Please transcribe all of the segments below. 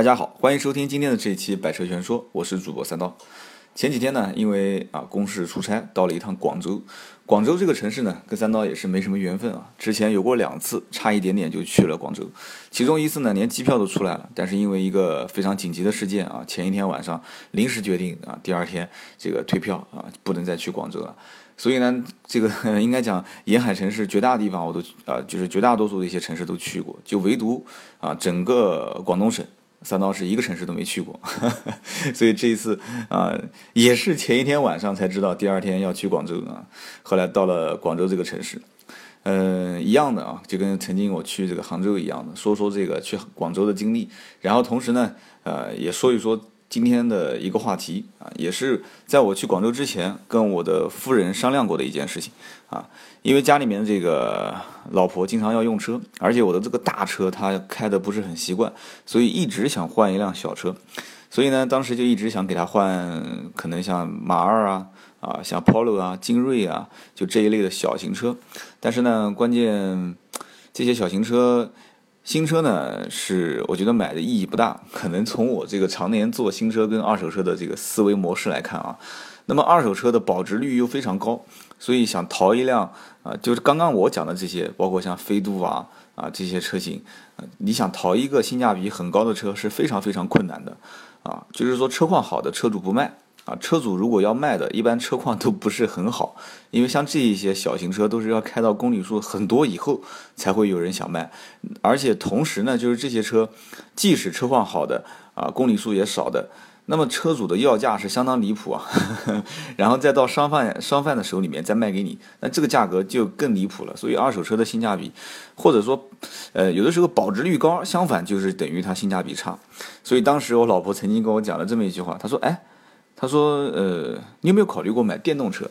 大家好，欢迎收听今天的这一期《百车全说》，我是主播三刀。前几天呢，因为啊公事出差，到了一趟广州。广州这个城市呢，跟三刀也是没什么缘分啊。之前有过两次，差一点点就去了广州。其中一次呢，连机票都出来了，但是因为一个非常紧急的事件啊，前一天晚上临时决定啊，第二天这个退票啊，不能再去广州了。所以呢，这个 应该讲沿海城市绝大地方我都啊，就是绝大多数的一些城市都去过，就唯独啊整个广东省。三刀是一个城市都没去过，所以这一次啊，也是前一天晚上才知道第二天要去广州啊。后来到了广州这个城市，嗯，一样的啊，就跟曾经我去这个杭州一样的，说说这个去广州的经历，然后同时呢，呃，也说一说。今天的一个话题啊，也是在我去广州之前跟我的夫人商量过的一件事情啊，因为家里面这个老婆经常要用车，而且我的这个大车她开的不是很习惯，所以一直想换一辆小车，所以呢，当时就一直想给她换，可能像马二啊啊，像 Polo 啊、精锐啊，就这一类的小型车，但是呢，关键这些小型车。新车呢，是我觉得买的意义不大。可能从我这个常年做新车跟二手车的这个思维模式来看啊，那么二手车的保值率又非常高，所以想淘一辆啊，就是刚刚我讲的这些，包括像飞度啊啊这些车型，你想淘一个性价比很高的车是非常非常困难的啊。就是说车况好的车主不卖。啊，车主如果要卖的，一般车况都不是很好，因为像这一些小型车都是要开到公里数很多以后才会有人想卖，而且同时呢，就是这些车，即使车况好的啊，公里数也少的，那么车主的要价是相当离谱啊，然后再到商贩商贩的手里面再卖给你，那这个价格就更离谱了。所以二手车的性价比，或者说，呃，有的时候保值率高，相反就是等于它性价比差。所以当时我老婆曾经跟我讲了这么一句话，她说：“哎。”她说：“呃，你有没有考虑过买电动车？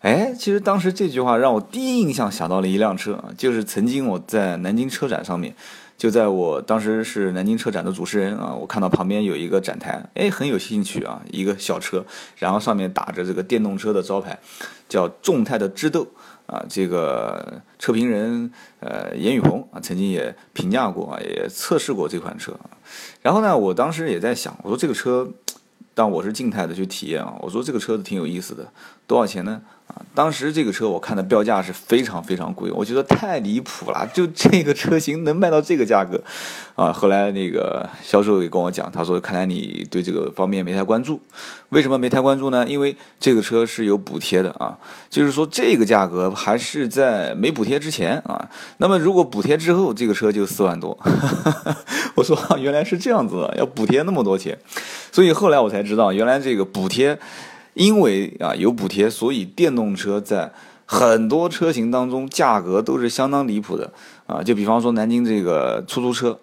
哎，其实当时这句话让我第一印象想到了一辆车啊，就是曾经我在南京车展上面，就在我当时是南京车展的主持人啊，我看到旁边有一个展台，哎，很有兴趣啊，一个小车，然后上面打着这个电动车的招牌，叫众泰的智斗啊，这个车评人呃严雨鹏啊曾经也评价过啊，也测试过这款车啊，然后呢，我当时也在想，我说这个车。”但我是静态的去体验啊，我说这个车子挺有意思的，多少钱呢？当时这个车我看的标价是非常非常贵，我觉得太离谱了，就这个车型能卖到这个价格，啊，后来那个销售也跟我讲，他说看来你对这个方面没太关注，为什么没太关注呢？因为这个车是有补贴的啊，就是说这个价格还是在没补贴之前啊，那么如果补贴之后，这个车就四万多，我说原来是这样子的，要补贴那么多钱，所以后来我才知道，原来这个补贴。因为啊有补贴，所以电动车在很多车型当中价格都是相当离谱的啊。就比方说南京这个出租车，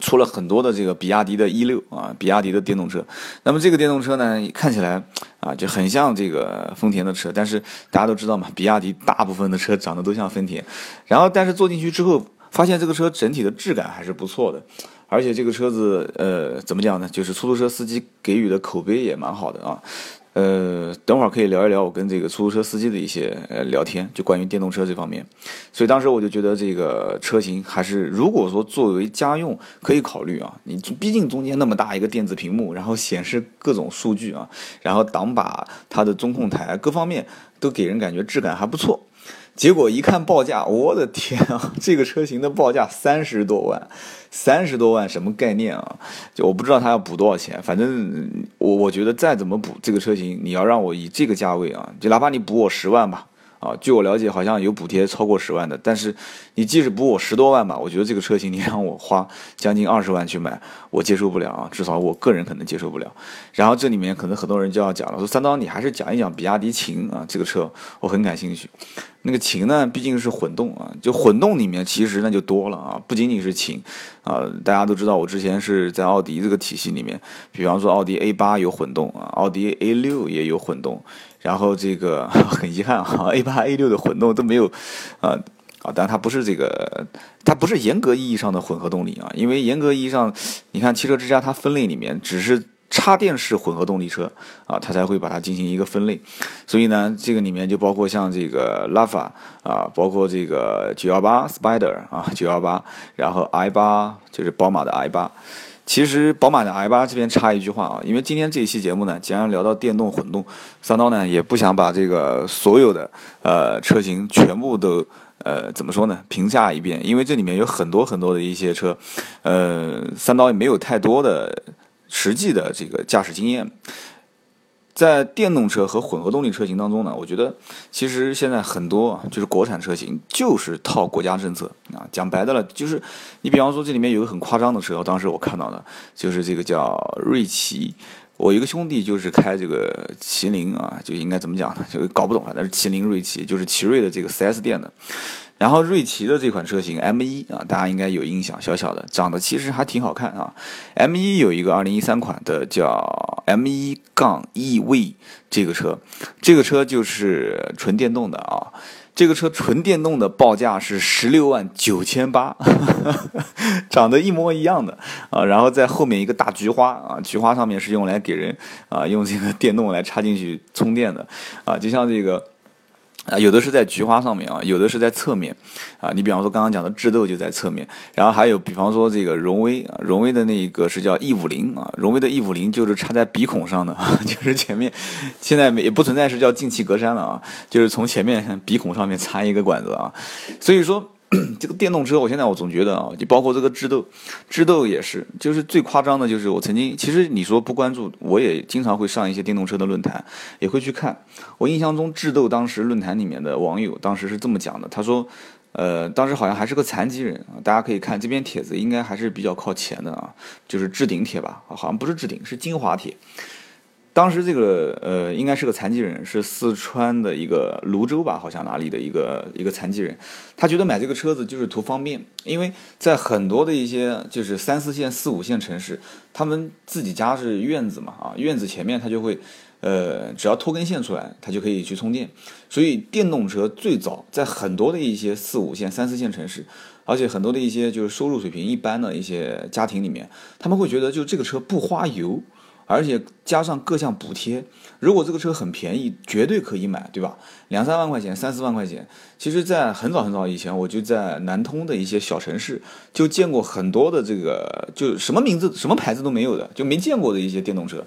出了很多的这个比亚迪的 E 六啊，比亚迪的电动车。那么这个电动车呢，看起来啊就很像这个丰田的车，但是大家都知道嘛，比亚迪大部分的车长得都像丰田。然后但是坐进去之后，发现这个车整体的质感还是不错的，而且这个车子呃怎么讲呢？就是出租车司机给予的口碑也蛮好的啊。呃，等会儿可以聊一聊我跟这个出租车司机的一些呃聊天，就关于电动车这方面。所以当时我就觉得这个车型还是，如果说作为家用可以考虑啊，你毕竟中间那么大一个电子屏幕，然后显示各种数据啊，然后挡把、它的中控台各方面都给人感觉质感还不错。结果一看报价，我的天啊，这个车型的报价三十多万，三十多万什么概念啊？就我不知道他要补多少钱，反正我我觉得再怎么补这个车型，你要让我以这个价位啊，就哪怕你补我十万吧。啊，据我了解，好像有补贴超过十万的，但是你即使补我十多万吧，我觉得这个车型你让我花将近二十万去买，我接受不了啊，至少我个人可能接受不了。然后这里面可能很多人就要讲了，说三刀你还是讲一讲比亚迪秦啊，这个车我很感兴趣。那个秦呢，毕竟是混动啊，就混动里面其实那就多了啊，不仅仅是秦啊，大家都知道我之前是在奥迪这个体系里面，比方说奥迪 A 八有混动啊，奥迪 A 六也有混动。然后这个 很遗憾啊，A 八 A 六的混动都没有，啊啊，但它不是这个，它不是严格意义上的混合动力啊，因为严格意义上，你看汽车之家它分类里面只是插电式混合动力车啊，它才会把它进行一个分类，所以呢，这个里面就包括像这个拉法啊，包括这个九幺八 Spider 啊，九幺八，然后 i 八就是宝马的 i 八。其实宝马的 i 八这边插一句话啊，因为今天这一期节目呢，既然聊到电动混动，三刀呢也不想把这个所有的呃车型全部都呃怎么说呢评价一遍，因为这里面有很多很多的一些车，呃，三刀也没有太多的实际的这个驾驶经验。在电动车和混合动力车型当中呢，我觉得其实现在很多就是国产车型就是套国家政策啊，讲白的了，就是你比方说这里面有个很夸张的车，当时我看到的，就是这个叫瑞奇，我一个兄弟就是开这个麒麟啊，就应该怎么讲呢？就搞不懂了，但是麒麟锐奇就是奇瑞的这个 4S 店的。然后瑞奇的这款车型 M 一啊，大家应该有印象，小小的，长得其实还挺好看啊。M 一有一个二零一三款的叫 M 一杠 EV 这个车，这个车就是纯电动的啊。这个车纯电动的报价是十六万九千八，长得一模一样的啊。然后在后面一个大菊花啊，菊花上面是用来给人啊用这个电动来插进去充电的啊，就像这个。啊，有的是在菊花上面啊，有的是在侧面，啊，你比方说刚刚讲的智斗就在侧面，然后还有比方说这个荣威啊，荣威的那个是叫 E 五零啊，荣威的 E 五零就是插在鼻孔上的，就是前面现在也不存在是叫进气格栅了啊，就是从前面鼻孔上面插一个管子啊，所以说。这个电动车，我现在我总觉得啊，就包括这个智斗，智斗也是，就是最夸张的，就是我曾经，其实你说不关注，我也经常会上一些电动车的论坛，也会去看。我印象中，智斗当时论坛里面的网友当时是这么讲的，他说，呃，当时好像还是个残疾人啊，大家可以看这篇帖子，应该还是比较靠前的啊，就是置顶帖吧，好像不是置顶，是精华帖。当时这个呃，应该是个残疾人，是四川的一个泸州吧，好像哪里的一个一个残疾人。他觉得买这个车子就是图方便，因为在很多的一些就是三四线、四五线城市，他们自己家是院子嘛，啊，院子前面他就会，呃，只要拖根线出来，他就可以去充电。所以电动车最早在很多的一些四五线、三四线城市，而且很多的一些就是收入水平一般的一些家庭里面，他们会觉得就这个车不花油。而且加上各项补贴，如果这个车很便宜，绝对可以买，对吧？两三万块钱，三四万块钱。其实，在很早很早以前，我就在南通的一些小城市就见过很多的这个，就什么名字、什么牌子都没有的，就没见过的一些电动车。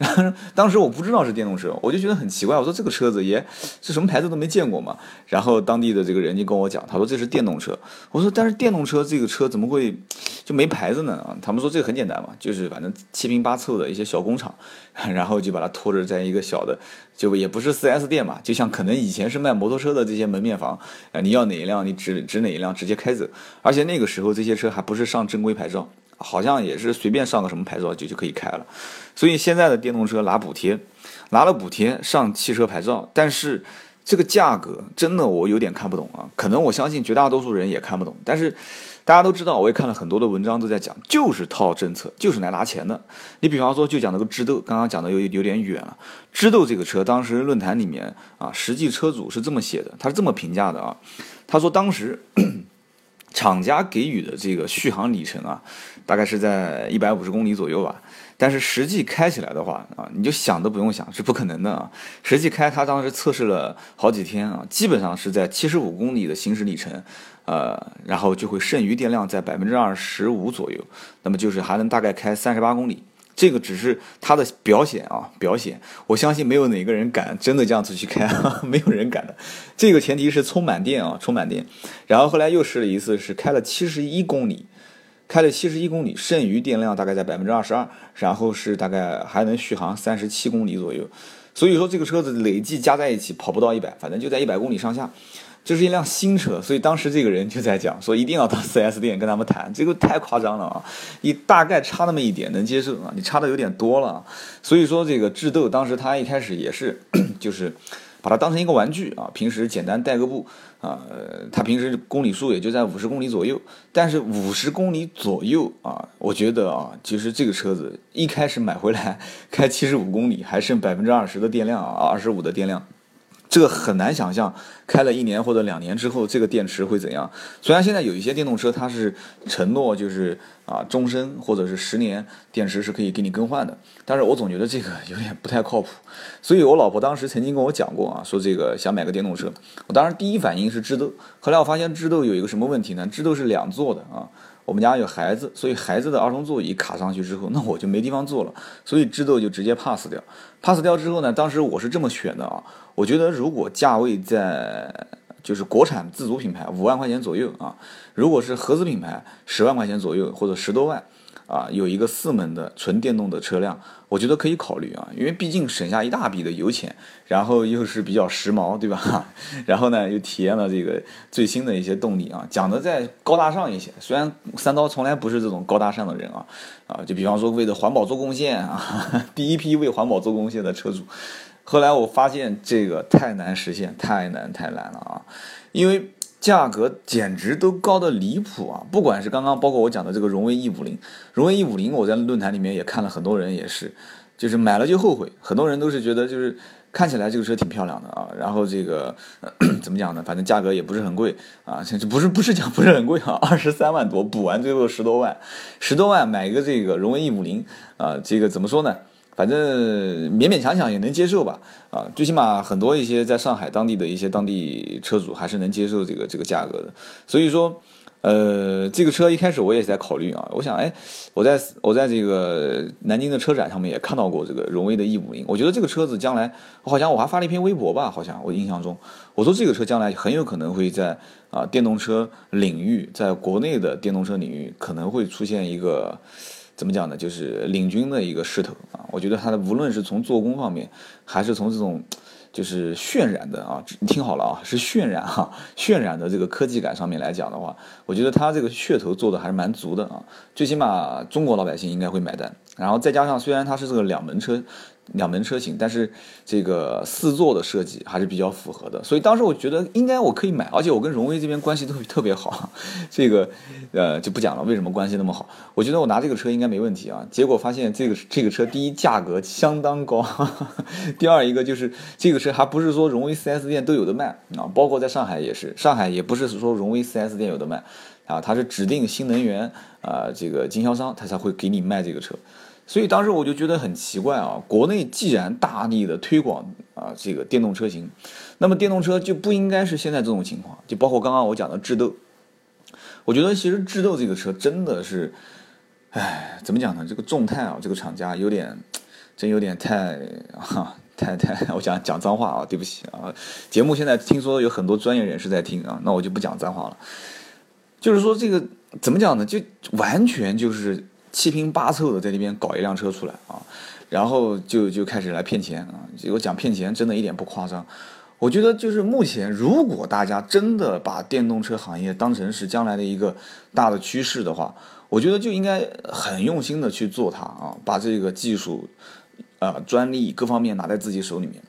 当时我不知道是电动车，我就觉得很奇怪。我说这个车子也是什么牌子都没见过嘛。然后当地的这个人就跟我讲，他说这是电动车。我说但是电动车这个车怎么会就没牌子呢？啊，他们说这个很简单嘛，就是反正七拼八凑的一些小工厂，然后就把它拖着在一个小的，就也不是 4S 店嘛，就像可能以前是卖摩托车的这些门面房啊，你要哪一辆你指指哪一辆直接开走。而且那个时候这些车还不是上正规牌照。好像也是随便上个什么牌照就就可以开了，所以现在的电动车拿补贴，拿了补贴上汽车牌照，但是这个价格真的我有点看不懂啊。可能我相信绝大多数人也看不懂，但是大家都知道，我也看了很多的文章都在讲，就是套政策，就是来拿钱的。你比方说就讲那个智斗，刚刚讲的有有点远了。智斗这个车，当时论坛里面啊，实际车主是这么写的，他是这么评价的啊，他说当时。厂家给予的这个续航里程啊，大概是在一百五十公里左右吧。但是实际开起来的话啊，你就想都不用想，是不可能的啊。实际开，它当时测试了好几天啊，基本上是在七十五公里的行驶里程，呃，然后就会剩余电量在百分之二十五左右，那么就是还能大概开三十八公里。这个只是它的表显啊，表显。我相信没有哪个人敢真的这样子去开，没有人敢的。这个前提是充满电啊，充满电。然后后来又试了一次，是开了七十一公里，开了七十一公里，剩余电量大概在百分之二十二，然后是大概还能续航三十七公里左右。所以说这个车子累计加在一起跑不到一百，反正就在一百公里上下。这是一辆新车，所以当时这个人就在讲说，一定要到 4S 店跟他们谈，这个太夸张了啊！你大概差那么一点能接受啊，你差的有点多了。所以说这个智斗当时他一开始也是，就是把它当成一个玩具啊，平时简单带个步啊，他平时公里数也就在五十公里左右。但是五十公里左右啊，我觉得啊，其实这个车子一开始买回来 开七十五公里，还剩百分之二十的电量啊，二十五的电量。这个很难想象，开了一年或者两年之后，这个电池会怎样？虽然现在有一些电动车，它是承诺就是啊终身或者是十年电池是可以给你更换的，但是我总觉得这个有点不太靠谱。所以我老婆当时曾经跟我讲过啊，说这个想买个电动车，我当时第一反应是智斗，后来我发现智斗有一个什么问题呢？智斗是两座的啊。我们家有孩子，所以孩子的儿童座椅卡上去之后，那我就没地方坐了，所以智斗就直接 pass 掉。pass 掉之后呢，当时我是这么选的啊，我觉得如果价位在就是国产自主品牌五万块钱左右啊，如果是合资品牌十万块钱左右或者十多万。啊，有一个四门的纯电动的车辆，我觉得可以考虑啊，因为毕竟省下一大笔的油钱，然后又是比较时髦，对吧？然后呢，又体验了这个最新的一些动力啊，讲的再高大上一些。虽然三刀从来不是这种高大上的人啊，啊，就比方说为了环保做贡献啊，第一批为环保做贡献的车主，后来我发现这个太难实现，太难太难了啊，因为。价格简直都高的离谱啊！不管是刚刚包括我讲的这个荣威 E 五零，荣威 E 五零，我在论坛里面也看了很多人也是，就是买了就后悔。很多人都是觉得就是看起来这个车挺漂亮的啊，然后这个 怎么讲呢？反正价格也不是很贵啊，这 不是不是讲不是很贵啊，二十三万多补完最后十多万，十多万买一个这个荣威 E 五零啊，这个怎么说呢？反正勉勉强强也能接受吧，啊，最起码很多一些在上海当地的一些当地车主还是能接受这个这个价格的。所以说，呃，这个车一开始我也在考虑啊，我想，哎，我在我在这个南京的车展上面也看到过这个荣威的 E 五零，我觉得这个车子将来，我好像我还发了一篇微博吧，好像我印象中，我说这个车将来很有可能会在啊电动车领域，在国内的电动车领域可能会出现一个。怎么讲呢？就是领军的一个势头啊！我觉得它的无论是从做工方面，还是从这种就是渲染的啊，你听好了啊，是渲染哈，渲染的这个科技感上面来讲的话，我觉得它这个噱头做的还是蛮足的啊。最起码中国老百姓应该会买单。然后再加上虽然它是这个两门车。两门车型，但是这个四座的设计还是比较符合的，所以当时我觉得应该我可以买，而且我跟荣威这边关系都特别好，这个呃就不讲了，为什么关系那么好？我觉得我拿这个车应该没问题啊。结果发现这个这个车第一价格相当高，第二一个就是这个车还不是说荣威 4S 店都有的卖啊，包括在上海也是，上海也不是说荣威 4S 店有的卖啊，它是指定新能源啊这个经销商他才会给你卖这个车。所以当时我就觉得很奇怪啊，国内既然大力的推广啊这个电动车型，那么电动车就不应该是现在这种情况，就包括刚刚我讲的智斗，我觉得其实智斗这个车真的是，唉，怎么讲呢？这个众泰啊，这个厂家有点，真有点太哈太太，我讲讲脏话啊，对不起啊，节目现在听说有很多专业人士在听啊，那我就不讲脏话了，就是说这个怎么讲呢？就完全就是。七拼八凑的在那边搞一辆车出来啊，然后就就开始来骗钱啊！我讲骗钱真的一点不夸张。我觉得就是目前，如果大家真的把电动车行业当成是将来的一个大的趋势的话，我觉得就应该很用心的去做它啊，把这个技术、呃专利各方面拿在自己手里面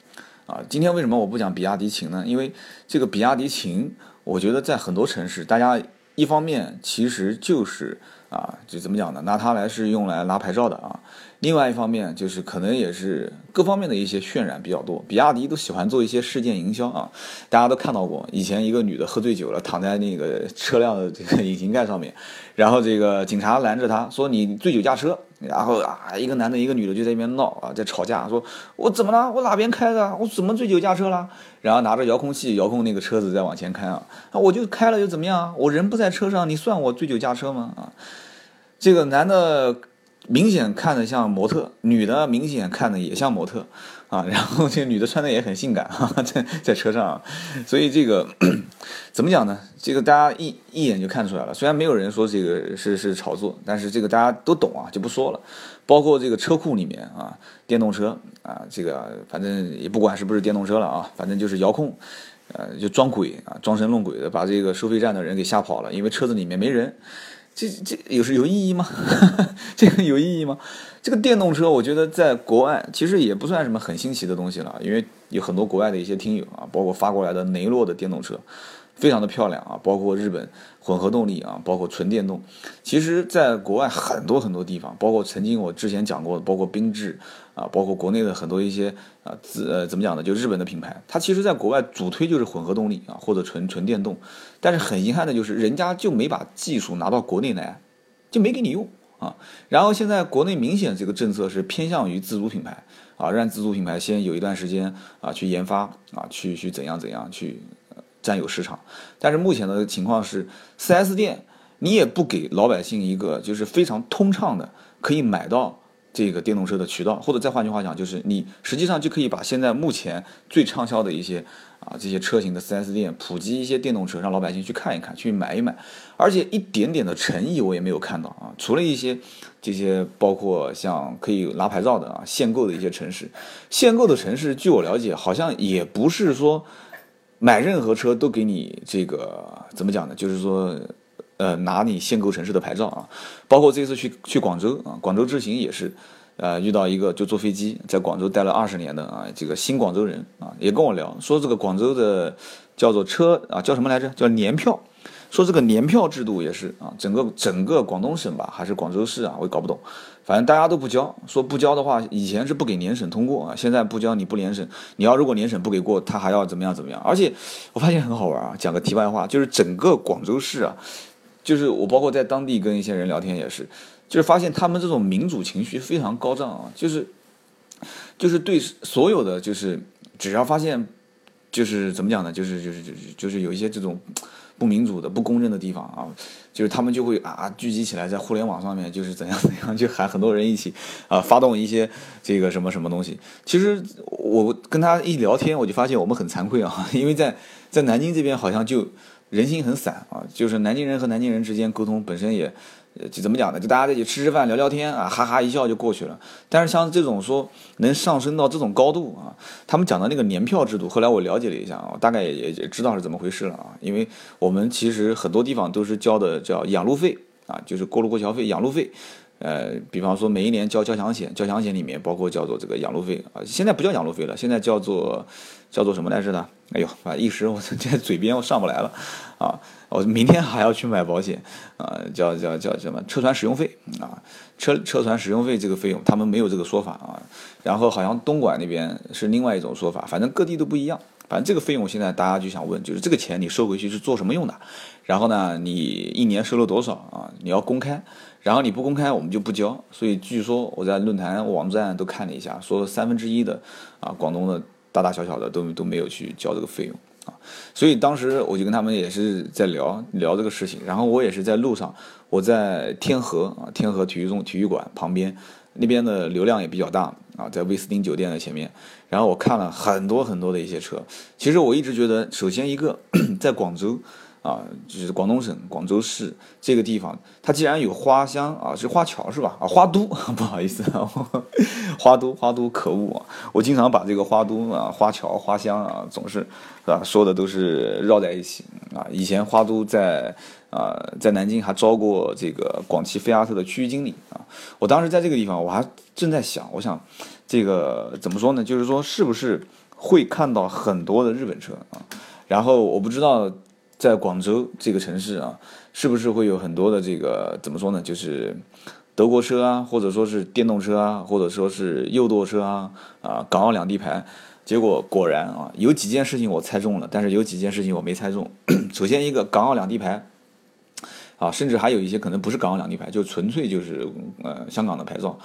啊。今天为什么我不讲比亚迪秦呢？因为这个比亚迪秦，我觉得在很多城市，大家一方面其实就是。啊，就怎么讲呢？拿它来是用来拿牌照的啊。另外一方面，就是可能也是各方面的一些渲染比较多。比亚迪都喜欢做一些事件营销啊，大家都看到过，以前一个女的喝醉酒了，躺在那个车辆的这个引擎盖上面，然后这个警察拦着她说你醉酒驾车。然后啊，一个男的，一个女的就在那边闹啊，在吵架，说我怎么了？我哪边开的？我怎么醉酒驾车了？然后拿着遥控器遥控那个车子在往前开啊，啊，我就开了又怎么样？我人不在车上，你算我醉酒驾车吗？啊，这个男的明显看着像模特，女的明显看的也像模特。啊，然后这个女的穿的也很性感哈，在在车上，所以这个 怎么讲呢？这个大家一一眼就看出来了。虽然没有人说这个是是炒作，但是这个大家都懂啊，就不说了。包括这个车库里面啊，电动车啊，这个反正也不管是不是电动车了啊，反正就是遥控，呃，就装鬼啊，装神弄鬼的把这个收费站的人给吓跑了，因为车子里面没人。这这有是有意义吗？这个有意义吗？这个电动车，我觉得在国外其实也不算什么很新奇的东西了，因为有很多国外的一些听友啊，包括发过来的雷诺的电动车，非常的漂亮啊，包括日本混合动力啊，包括纯电动，其实在国外很多很多地方，包括曾经我之前讲过的，包括缤智。啊，包括国内的很多一些啊，自呃怎么讲呢？就日本的品牌，它其实在国外主推就是混合动力啊，或者纯纯电动。但是很遗憾的就是，人家就没把技术拿到国内来，就没给你用啊。然后现在国内明显这个政策是偏向于自主品牌啊，让自主品牌先有一段时间啊去研发啊，去去怎样怎样去占有市场。但是目前的情况是，4S 店你也不给老百姓一个就是非常通畅的可以买到这个电动车的渠道，或者再换句话讲，就是你实际上就可以把现在目前最畅销的一些啊这些车型的 4S 店普及一些电动车，让老百姓去看一看，去买一买，而且一点点的诚意我也没有看到啊，除了一些这些包括像可以拿牌照的啊限购的一些城市，限购的城市，据我了解，好像也不是说买任何车都给你这个怎么讲呢？就是说。呃，拿你限购城市的牌照啊，包括这次去去广州啊，广州之行也是，呃，遇到一个就坐飞机在广州待了二十年的啊，这个新广州人啊，也跟我聊说这个广州的叫做车啊，叫什么来着？叫年票，说这个年票制度也是啊，整个整个广东省吧，还是广州市啊，我也搞不懂，反正大家都不交，说不交的话，以前是不给年审通过啊，现在不交你不年审，你要如果年审不给过，他还要怎么样怎么样？而且我发现很好玩啊，讲个题外话，就是整个广州市啊。就是我包括在当地跟一些人聊天也是，就是发现他们这种民主情绪非常高涨啊，就是就是对所有的就是只要发现就是怎么讲呢，就是就是就是就是有一些这种不民主的不公正的地方啊，就是他们就会啊聚集起来在互联网上面就是怎样怎样，就喊很多人一起啊发动一些这个什么什么东西。其实我跟他一聊天，我就发现我们很惭愧啊，因为在在南京这边好像就。人心很散啊，就是南京人和南京人之间沟通本身也，就怎么讲呢？就大家在一起吃吃饭、聊聊天啊，哈哈一笑就过去了。但是像这种说能上升到这种高度啊，他们讲的那个年票制度，后来我了解了一下啊，大概也也知道是怎么回事了啊。因为我们其实很多地方都是交的叫养路费啊，就是过路过桥费、养路费。呃，比方说每一年交交强险，交强险里面包括叫做这个养路费啊，现在不叫养路费了，现在叫做叫做什么来着呢？哎呦，啊，一时我这嘴边我上不来了，啊，我明天还要去买保险啊，叫叫叫什么车船使用费啊，车车船使用费这个费用他们没有这个说法啊，然后好像东莞那边是另外一种说法，反正各地都不一样，反正这个费用现在大家就想问，就是这个钱你收回去是做什么用的？然后呢，你一年收了多少啊？你要公开。然后你不公开，我们就不交。所以据说我在论坛网站都看了一下，说三分之一的啊广东的大大小小的都都没有去交这个费用啊。所以当时我就跟他们也是在聊聊这个事情。然后我也是在路上，我在天河啊天河体育中体育馆旁边那边的流量也比较大啊，在威斯汀酒店的前面。然后我看了很多很多的一些车。其实我一直觉得，首先一个 在广州。啊，就是广东省广州市这个地方，它既然有花乡啊，是花桥是吧？啊，花都，不好意思啊，花 都花都，可恶啊！我经常把这个花都啊、花桥、花乡啊，总是是吧，说的都是绕在一起啊。以前花都在啊，在南京还招过这个广汽菲亚特的区域经理啊。我当时在这个地方，我还正在想，我想这个怎么说呢？就是说，是不是会看到很多的日本车啊？然后我不知道。在广州这个城市啊，是不是会有很多的这个怎么说呢？就是德国车啊，或者说是电动车啊，或者说是右舵车啊，啊，港澳两地牌。结果果然啊，有几件事情我猜中了，但是有几件事情我没猜中。首先一个港澳两地牌，啊，甚至还有一些可能不是港澳两地牌，就纯粹就是呃香港的牌照。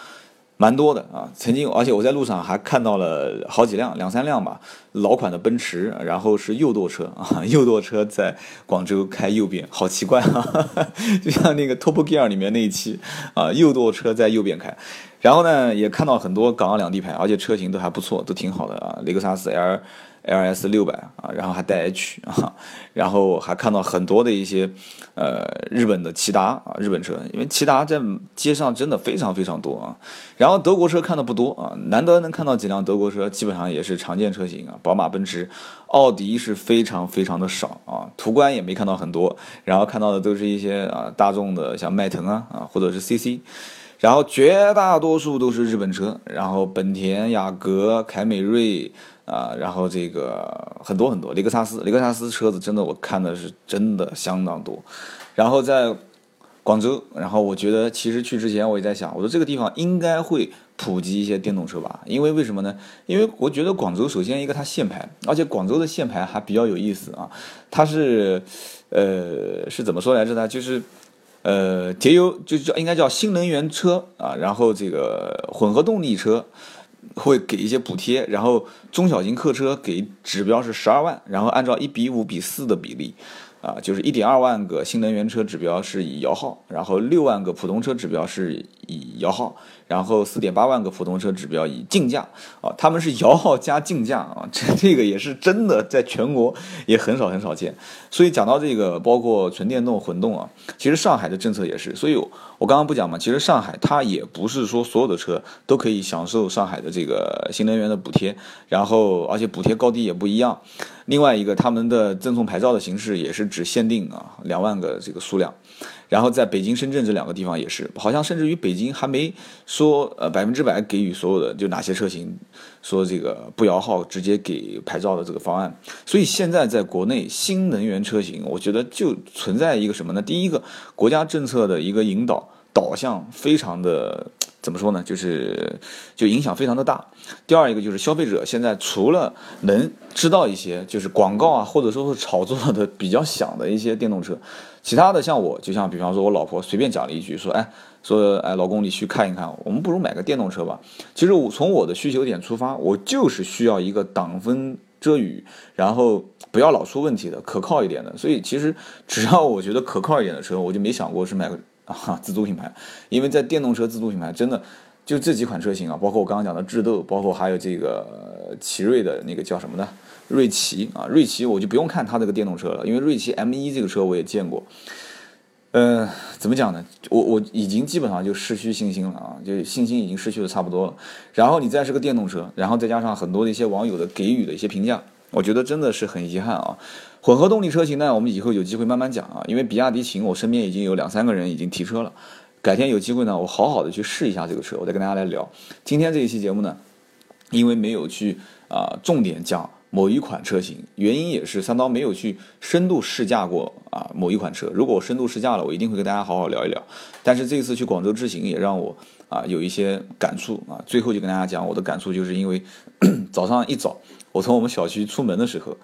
蛮多的啊，曾经，而且我在路上还看到了好几辆，两三辆吧，老款的奔驰，然后是右舵车啊，右舵车在广州开右边，好奇怪啊，就像那个 Top Gear 里面那一期啊，右舵车在右边开，然后呢，也看到很多港澳两地牌，而且车型都还不错，都挺好的啊，雷克萨斯 L。L S 六百啊，然后还带 H 啊，然后还看到很多的一些呃日本的骐达啊，日本车，因为骐达在街上真的非常非常多啊。然后德国车看的不多啊，难得能看到几辆德国车，基本上也是常见车型啊，宝马、奔驰、奥迪是非常非常的少啊，途观也没看到很多，然后看到的都是一些啊大众的，像迈腾啊啊，或者是 CC，然后绝大多数都是日本车，然后本田、雅阁、凯美瑞。啊，然后这个很多很多雷克萨斯，雷克萨斯车子真的我看的是真的相当多。然后在广州，然后我觉得其实去之前我也在想，我说这个地方应该会普及一些电动车吧？因为为什么呢？因为我觉得广州首先一个它限牌，而且广州的限牌还比较有意思啊，它是呃是怎么说来着呢？就是呃节油就叫应该叫新能源车啊，然后这个混合动力车。会给一些补贴，然后中小型客车给指标是十二万，然后按照一比五比四的比例，啊，就是一点二万个新能源车指标是以摇号，然后六万个普通车指标是以摇号，然后四点八万个普通车指标以竞价啊，他们是摇号加竞价啊，这 这个也是真的，在全国也很少很少见。所以讲到这个，包括纯电动、混动啊，其实上海的政策也是。所以我刚刚不讲嘛，其实上海它也不是说所有的车都可以享受上海的这个新能源的补贴，然后而且补贴高低也不一样。另外一个，他们的赠送牌照的形式也是只限定啊两万个这个数量，然后在北京、深圳这两个地方也是，好像甚至于北京还没说呃百分之百给予所有的就哪些车型说这个不摇号直接给牌照的这个方案。所以现在在国内新能源车型，我觉得就存在一个什么呢？第一个，国家政策的一个引导导向非常的。怎么说呢？就是就影响非常的大。第二一个就是消费者现在除了能知道一些就是广告啊，或者说是炒作的比较响的一些电动车，其他的像我，就像比方说我老婆随便讲了一句说，哎，说哎老公你去看一看，我们不如买个电动车吧。其实我从我的需求点出发，我就是需要一个挡风遮雨，然后不要老出问题的，可靠一点的。所以其实只要我觉得可靠一点的车，我就没想过是买个。啊，自主品牌，因为在电动车自主品牌真的就这几款车型啊，包括我刚刚讲的智斗，包括还有这个奇瑞的那个叫什么呢？瑞奇啊，瑞奇我就不用看它这个电动车了，因为瑞奇 M1 这个车我也见过。嗯，怎么讲呢？我我已经基本上就失去信心了啊，就信心已经失去的差不多了。然后你再是个电动车，然后再加上很多的一些网友的给予的一些评价，我觉得真的是很遗憾啊。混合动力车型呢，我们以后有机会慢慢讲啊。因为比亚迪秦，我身边已经有两三个人已经提车了。改天有机会呢，我好好的去试一下这个车，我再跟大家来聊。今天这一期节目呢，因为没有去啊重点讲某一款车型，原因也是三刀没有去深度试驾过啊某一款车。如果我深度试驾了，我一定会跟大家好好聊一聊。但是这次去广州之行也让我啊有一些感触啊。最后就跟大家讲我的感触，就是因为 早上一早我从我们小区出门的时候。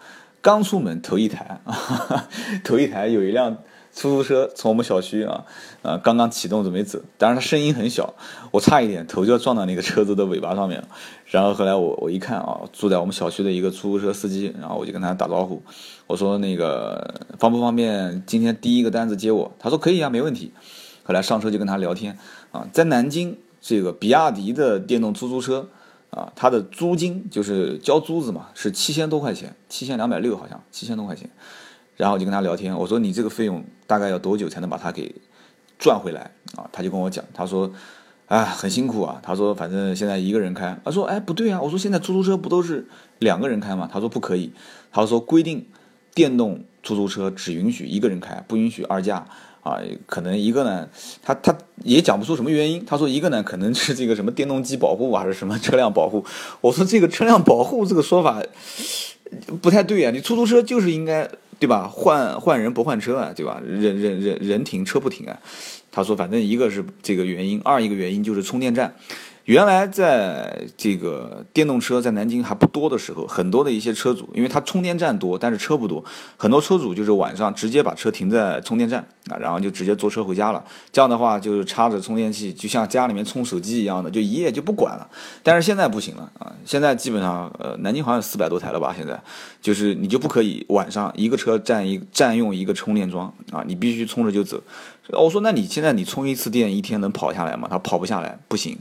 刚出门头一台啊，头一台有一辆出租车从我们小区啊，呃，刚刚启动准备走，当然它声音很小，我差一点头就要撞到那个车子的尾巴上面了。然后后来我我一看啊，住在我们小区的一个出租车司机，然后我就跟他打招呼，我说那个方不方便今天第一个单子接我？他说可以啊，没问题。后来上车就跟他聊天啊，在南京这个比亚迪的电动出租车。啊，它的租金就是交租子嘛，是七千多块钱，七千两百六好像，七千多块钱。然后我就跟他聊天，我说你这个费用大概要多久才能把它给赚回来啊？他就跟我讲，他说，哎，很辛苦啊。他说反正现在一个人开。他说，哎，不对啊。我说现在出租车不都是两个人开吗？他说不可以。他说规定电动出租车只允许一个人开，不允许二驾。啊，可能一个呢，他他也讲不出什么原因。他说一个呢，可能是这个什么电动机保护还是什么车辆保护。我说这个车辆保护这个说法不太对啊，你出租车就是应该对吧？换换人不换车啊，对吧？人人人人停车不停啊。他说反正一个是这个原因，二一个原因就是充电站。原来在这个电动车在南京还不多的时候，很多的一些车主，因为它充电站多，但是车不多，很多车主就是晚上直接把车停在充电站啊，然后就直接坐车回家了。这样的话就是插着充电器，就像家里面充手机一样的，就一夜就不管了。但是现在不行了啊，现在基本上呃，南京好像有四百多台了吧？现在就是你就不可以晚上一个车占一占用一个充电桩啊，你必须充着就走。我说那你现在你充一次电一天能跑下来吗？他跑不下来，不行。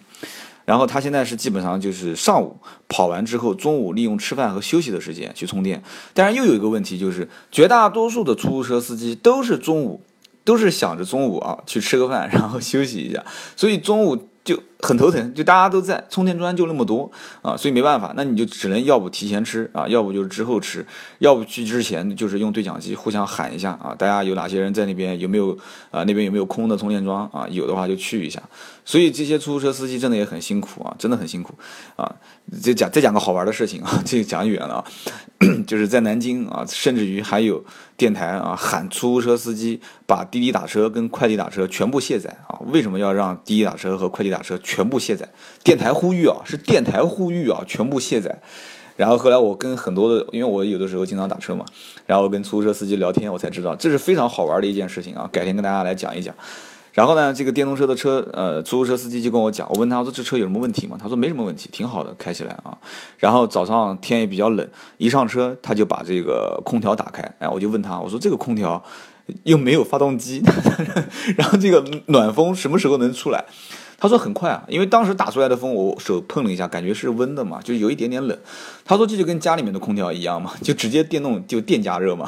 然后他现在是基本上就是上午跑完之后，中午利用吃饭和休息的时间去充电。但是又有一个问题，就是绝大多数的出租车司机都是中午，都是想着中午啊去吃个饭，然后休息一下，所以中午。就很头疼，就大家都在，充电桩就那么多啊，所以没办法，那你就只能要不提前吃啊，要不就是之后吃，要不去之前就是用对讲机互相喊一下啊，大家有哪些人在那边，有没有啊？那边有没有空的充电桩啊？有的话就去一下。所以这些出租车司机真的也很辛苦啊，真的很辛苦啊。再讲再讲个好玩的事情啊，这个讲远了啊，就是在南京啊，甚至于还有电台啊喊出租车司机把滴滴打车跟快递打车全部卸载啊，为什么要让滴滴打车和快递？打车全部卸载，电台呼吁啊，是电台呼吁啊，全部卸载。然后后来我跟很多的，因为我有的时候经常打车嘛，然后跟出租车司机聊天，我才知道这是非常好玩的一件事情啊。改天跟大家来讲一讲。然后呢，这个电动车的车，呃，出租车司机就跟我讲，我问他说这车有什么问题吗？他说没什么问题，挺好的，开起来啊。然后早上天也比较冷，一上车他就把这个空调打开，哎，我就问他，我说这个空调又没有发动机，然后这个暖风什么时候能出来？他说很快啊，因为当时打出来的风，我手碰了一下，感觉是温的嘛，就有一点点冷。他说这就跟家里面的空调一样嘛，就直接电动就电加热嘛，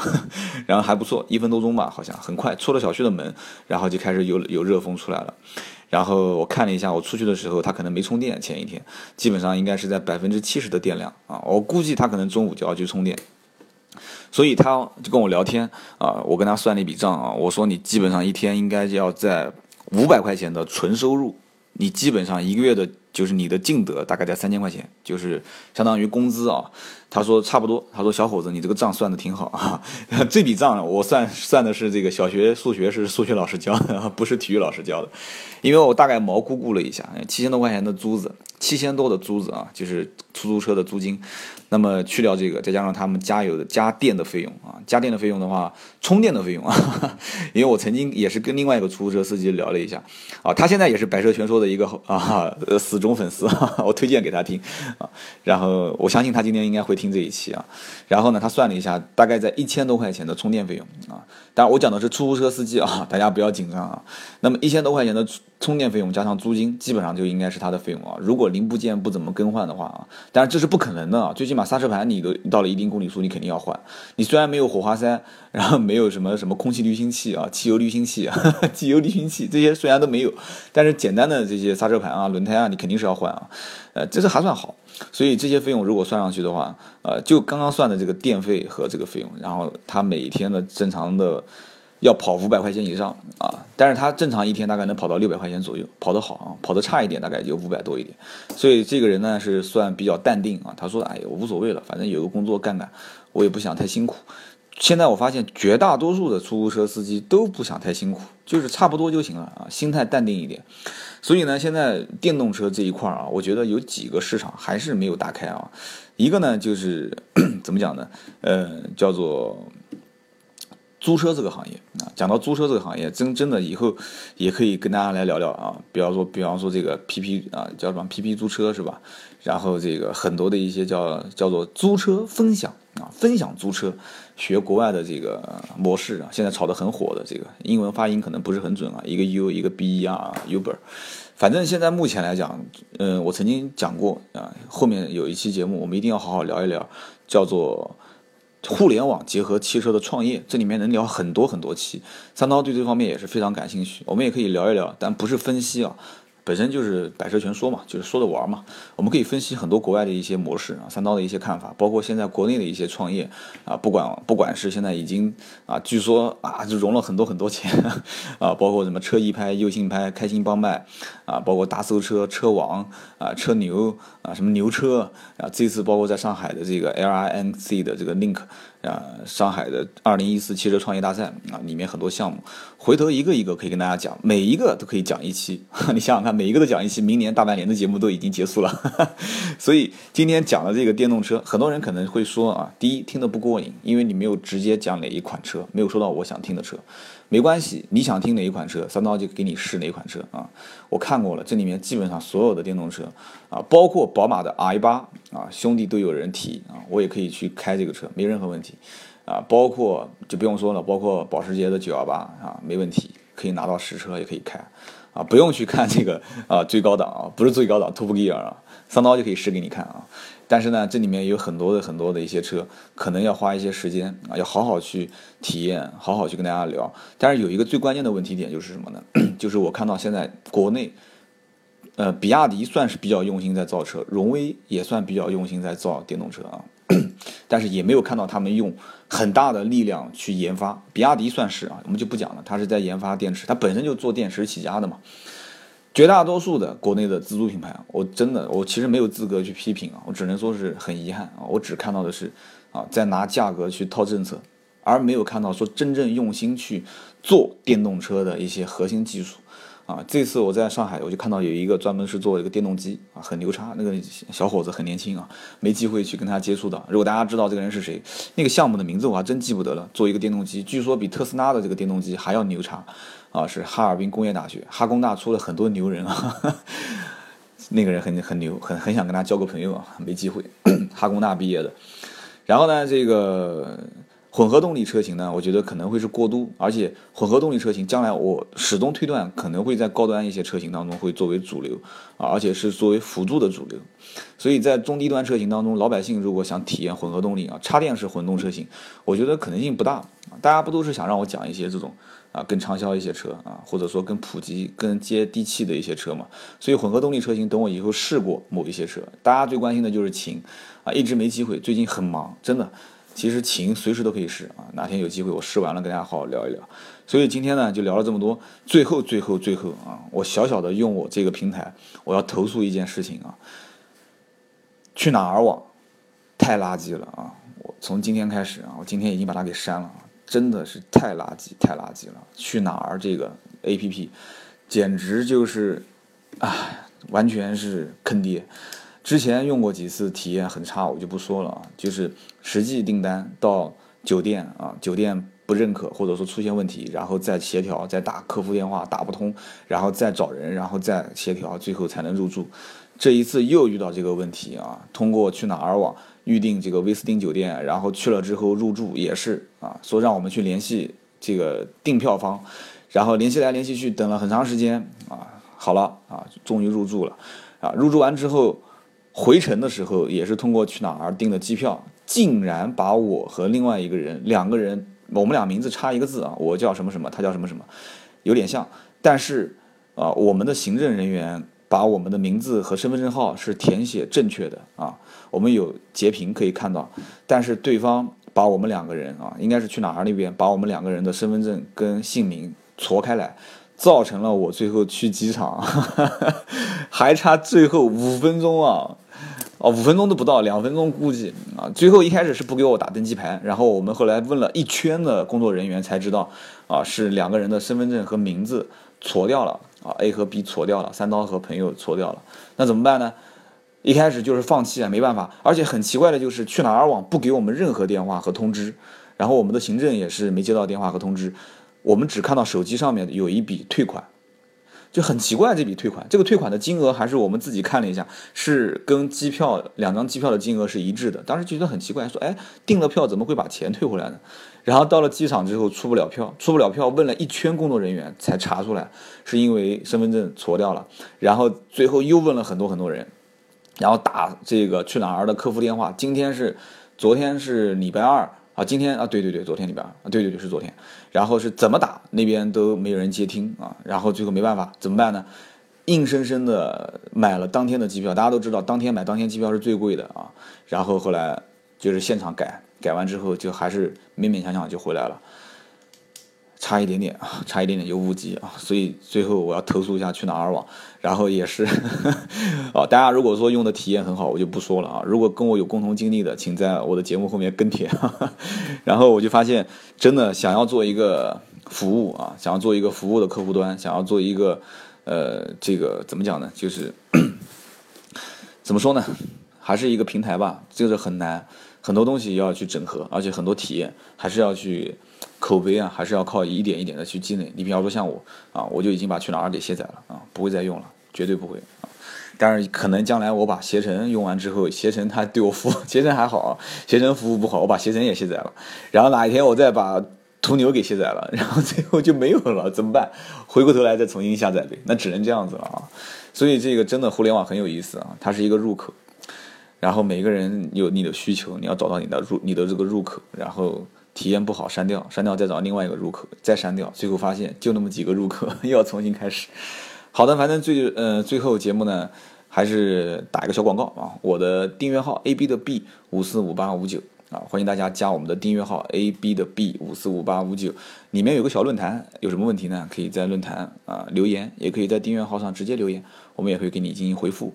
然后还不错，一分多钟吧，好像很快出了小区的门，然后就开始有有热风出来了。然后我看了一下，我出去的时候他可能没充电，前一天基本上应该是在百分之七十的电量啊，我估计他可能中午就要去充电。所以他就跟我聊天啊，我跟他算了一笔账啊，我说你基本上一天应该要在五百块钱的纯收入。你基本上一个月的，就是你的净得大概在三千块钱，就是相当于工资啊。他说差不多，他说小伙子，你这个账算的挺好啊。这笔账我算算的是这个小学数学是数学老师教的，不是体育老师教的。因为我大概毛估估了一下，七千多块钱的租子，七千多的租子啊，就是出租车的租金。那么去掉这个，再加上他们加油的加电的费用啊，加电的费用的话，充电的费用啊。因为我曾经也是跟另外一个出租车司机聊了一下啊，他现在也是百车全说的一个啊死忠粉丝，我推荐给他听啊。然后我相信他今天应该会听。这一期啊，然后呢，他算了一下，大概在一千多块钱的充电费用啊。当然，我讲的是出租车司机啊，大家不要紧张啊。那么一千多块钱的充电费用加上租金，基本上就应该是他的费用啊。如果零部件不怎么更换的话啊，当然这是不可能的啊。最起码刹车盘你都到了一定公里数，你肯定要换。你虽然没有火花塞，然后没有什么什么空气滤清器啊、汽油滤清器、机油滤清器这些虽然都没有，但是简单的这些刹车盘啊、轮胎啊，你肯定是要换啊。呃，这是还算好。所以这些费用如果算上去的话，呃，就刚刚算的这个电费和这个费用，然后他每天的正常的要跑五百块钱以上啊，但是他正常一天大概能跑到六百块钱左右，跑得好啊，跑得差一点大概就五百多一点。所以这个人呢是算比较淡定啊，他说哎呀无所谓了，反正有个工作干干，我也不想太辛苦。现在我发现绝大多数的出租车司机都不想太辛苦，就是差不多就行了啊，心态淡定一点。所以呢，现在电动车这一块啊，我觉得有几个市场还是没有打开啊。一个呢，就是 怎么讲呢？呃，叫做租车这个行业啊。讲到租车这个行业，真真的以后也可以跟大家来聊聊啊。比方说，比方说这个 PP 啊，叫什么 PP 租车是吧？然后这个很多的一些叫叫做租车分享啊，分享租车。学国外的这个模式啊，现在炒得很火的这个英文发音可能不是很准啊，一个 U 一个 B 啊，Uber，反正现在目前来讲，嗯，我曾经讲过啊，后面有一期节目我们一定要好好聊一聊，叫做互联网结合汽车的创业，这里面能聊很多很多期，三刀对这方面也是非常感兴趣，我们也可以聊一聊，但不是分析啊。本身就是百车全说嘛，就是说着玩嘛。我们可以分析很多国外的一些模式啊，三刀的一些看法，包括现在国内的一些创业啊，不管不管是现在已经啊，据说啊就融了很多很多钱啊，包括什么车易拍、优信拍、开心帮卖啊，包括大搜车、车王啊、车牛啊、什么牛车啊，这次包括在上海的这个 L I N C 的这个 Link。啊，上海的二零一四汽车创业大赛啊，里面很多项目，回头一个一个可以跟大家讲，每一个都可以讲一期。你想想看，每一个都讲一期，明年大半年的节目都已经结束了。所以今天讲的这个电动车，很多人可能会说啊，第一听得不过瘾，因为你没有直接讲哪一款车，没有说到我想听的车。没关系，你想听哪一款车，三刀就给你试哪一款车啊。我看过了，这里面基本上所有的电动车啊，包括宝马的 i 八啊，兄弟都有人提啊，我也可以去开这个车，没任何问题啊。包括就不用说了，包括保时捷的918啊，没问题，可以拿到实车也可以开啊，不用去看这个啊最高档啊，不是最高档 Top Gear 啊，三刀就可以试给你看啊。但是呢，这里面有很多的很多的一些车，可能要花一些时间啊，要好好去体验，好好去跟大家聊。但是有一个最关键的问题点就是什么呢？就是我看到现在国内，呃，比亚迪算是比较用心在造车，荣威也算比较用心在造电动车啊，但是也没有看到他们用很大的力量去研发。比亚迪算是啊，我们就不讲了，它是在研发电池，它本身就做电池起家的嘛。绝大多数的国内的自主品牌，我真的我其实没有资格去批评啊，我只能说是很遗憾啊，我只看到的是啊，在拿价格去套政策，而没有看到说真正用心去做电动车的一些核心技术啊，这次我在上海，我就看到有一个专门是做这个电动机啊，很牛叉，那个小伙子很年轻啊，没机会去跟他接触到。如果大家知道这个人是谁，那个项目的名字我还真记不得了。做一个电动机，据说比特斯拉的这个电动机还要牛叉啊，是哈尔滨工业大学，哈工大出了很多牛人啊。那个人很很牛，很很想跟他交个朋友啊，没机会。哈工大毕业的，然后呢，这个。混合动力车型呢，我觉得可能会是过渡，而且混合动力车型将来我始终推断可能会在高端一些车型当中会作为主流啊，而且是作为辅助的主流。所以在中低端车型当中，老百姓如果想体验混合动力啊，插电式混动车型，我觉得可能性不大。大家不都是想让我讲一些这种啊更畅销一些车啊，或者说更普及、更接地气的一些车嘛？所以混合动力车型等我以后试过某一些车，大家最关心的就是秦啊，一直没机会，最近很忙，真的。其实琴随时都可以试啊，哪天有机会我试完了跟大家好好聊一聊。所以今天呢就聊了这么多，最后最后最后啊，我小小的用我这个平台，我要投诉一件事情啊，去哪儿网太垃圾了啊！我从今天开始啊，我今天已经把它给删了，真的是太垃圾太垃圾了。去哪儿这个 A P P 简直就是，啊，完全是坑爹。之前用过几次，体验很差，我就不说了啊。就是实际订单到酒店啊，酒店不认可或者说出现问题，然后再协调，再打客服电话打不通，然后再找人，然后再协调，最后才能入住。这一次又遇到这个问题啊，通过去哪儿网预定这个威斯汀酒店，然后去了之后入住也是啊，说让我们去联系这个订票方，然后联系来联系去，等了很长时间啊，好了啊，终于入住了啊，入住完之后。回程的时候也是通过去哪儿订的机票，竟然把我和另外一个人两个人，我们俩名字差一个字啊，我叫什么什么，他叫什么什么，有点像，但是啊，我们的行政人员把我们的名字和身份证号是填写正确的啊，我们有截屏可以看到，但是对方把我们两个人啊，应该是去哪儿那边把我们两个人的身份证跟姓名错开来。造成了我最后去机场 还差最后五分钟啊，哦，五分钟都不到，两分钟估计啊。最后一开始是不给我打登机牌，然后我们后来问了一圈的工作人员才知道，啊，是两个人的身份证和名字错掉了啊，A 和 B 错掉了，三刀和朋友错掉了。那怎么办呢？一开始就是放弃啊，没办法。而且很奇怪的就是去哪儿网不给我们任何电话和通知，然后我们的行政也是没接到电话和通知。我们只看到手机上面有一笔退款，就很奇怪。这笔退款，这个退款的金额还是我们自己看了一下，是跟机票两张机票的金额是一致的。当时觉得很奇怪，说：“哎，订了票怎么会把钱退回来呢？”然后到了机场之后出不了票，出不了票，问了一圈工作人员才查出来，是因为身份证错掉了。然后最后又问了很多很多人，然后打这个去哪儿的客服电话。今天是，昨天是礼拜二。啊，今天啊，对对对，昨天里边啊，对对对，是昨天，然后是怎么打那边都没有人接听啊，然后最后没办法，怎么办呢？硬生生的买了当天的机票，大家都知道，当天买当天机票是最贵的啊，然后后来就是现场改，改完之后就还是勉勉强强就回来了。差一点点啊，差一点点有误机啊，所以最后我要投诉一下去哪儿网，然后也是，啊，大家如果说用的体验很好，我就不说了啊。如果跟我有共同经历的，请在我的节目后面跟帖。然后我就发现，真的想要做一个服务啊，想要做一个服务的客户端，想要做一个，呃，这个怎么讲呢？就是 怎么说呢？还是一个平台吧，就是很难，很多东西要去整合，而且很多体验还是要去。口碑啊，还是要靠一点一点的去积累。你比方说像我啊，我就已经把去哪儿给卸载了啊，不会再用了，绝对不会啊。但是可能将来我把携程用完之后，携程它对我服务，携程还好啊，携程服务不好，我把携程也卸载了。然后哪一天我再把途牛给卸载了，然后最后就没有了，怎么办？回过头来再重新下载呗，那只能这样子了啊。所以这个真的互联网很有意思啊，它是一个入口，然后每个人有你的需求，你要找到你的入你的这个入口，然后。体验不好，删掉，删掉，再找另外一个入口，再删掉，最后发现就那么几个入口，又要重新开始。好的，反正最呃最后节目呢，还是打一个小广告啊，我的订阅号 A B 的 B 五四五八五九啊，欢迎大家加我们的订阅号 A B 的 B 五四五八五九，里面有个小论坛，有什么问题呢？可以在论坛啊留言，也可以在订阅号上直接留言，我们也会给你进行回复。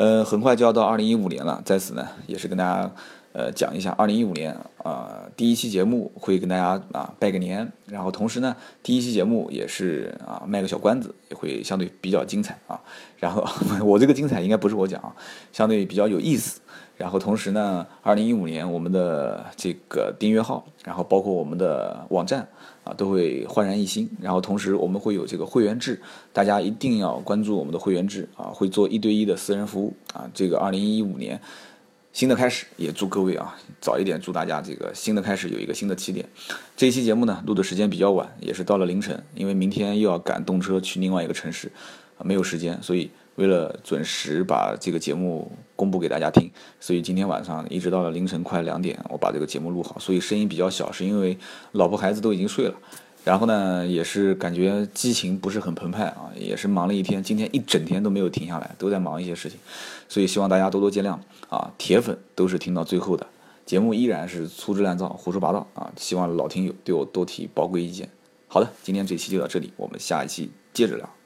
呃，很快就要到二零一五年了，在此呢，也是跟大家。呃，讲一下二零一五年啊第一期节目会跟大家啊拜个年，然后同时呢，第一期节目也是啊卖个小关子，也会相对比较精彩啊。然后 我这个精彩应该不是我讲啊，相对比较有意思。然后同时呢，二零一五年我们的这个订阅号，然后包括我们的网站啊，都会焕然一新。然后同时我们会有这个会员制，大家一定要关注我们的会员制啊，会做一对一的私人服务啊。这个二零一五年新的开始，也祝各位啊早一点，祝大家这个新的开始有一个新的起点。这一期节目呢录的时间比较晚，也是到了凌晨，因为明天又要赶动车去另外一个城市，啊没有时间，所以。为了准时把这个节目公布给大家听，所以今天晚上一直到了凌晨快两点，我把这个节目录好。所以声音比较小，是因为老婆孩子都已经睡了。然后呢，也是感觉激情不是很澎湃啊，也是忙了一天，今天一整天都没有停下来，都在忙一些事情。所以希望大家多多见谅啊！铁粉都是听到最后的，节目依然是粗制滥造、胡说八道啊！希望老听友对我多提宝贵意见。好的，今天这期就到这里，我们下一期接着聊。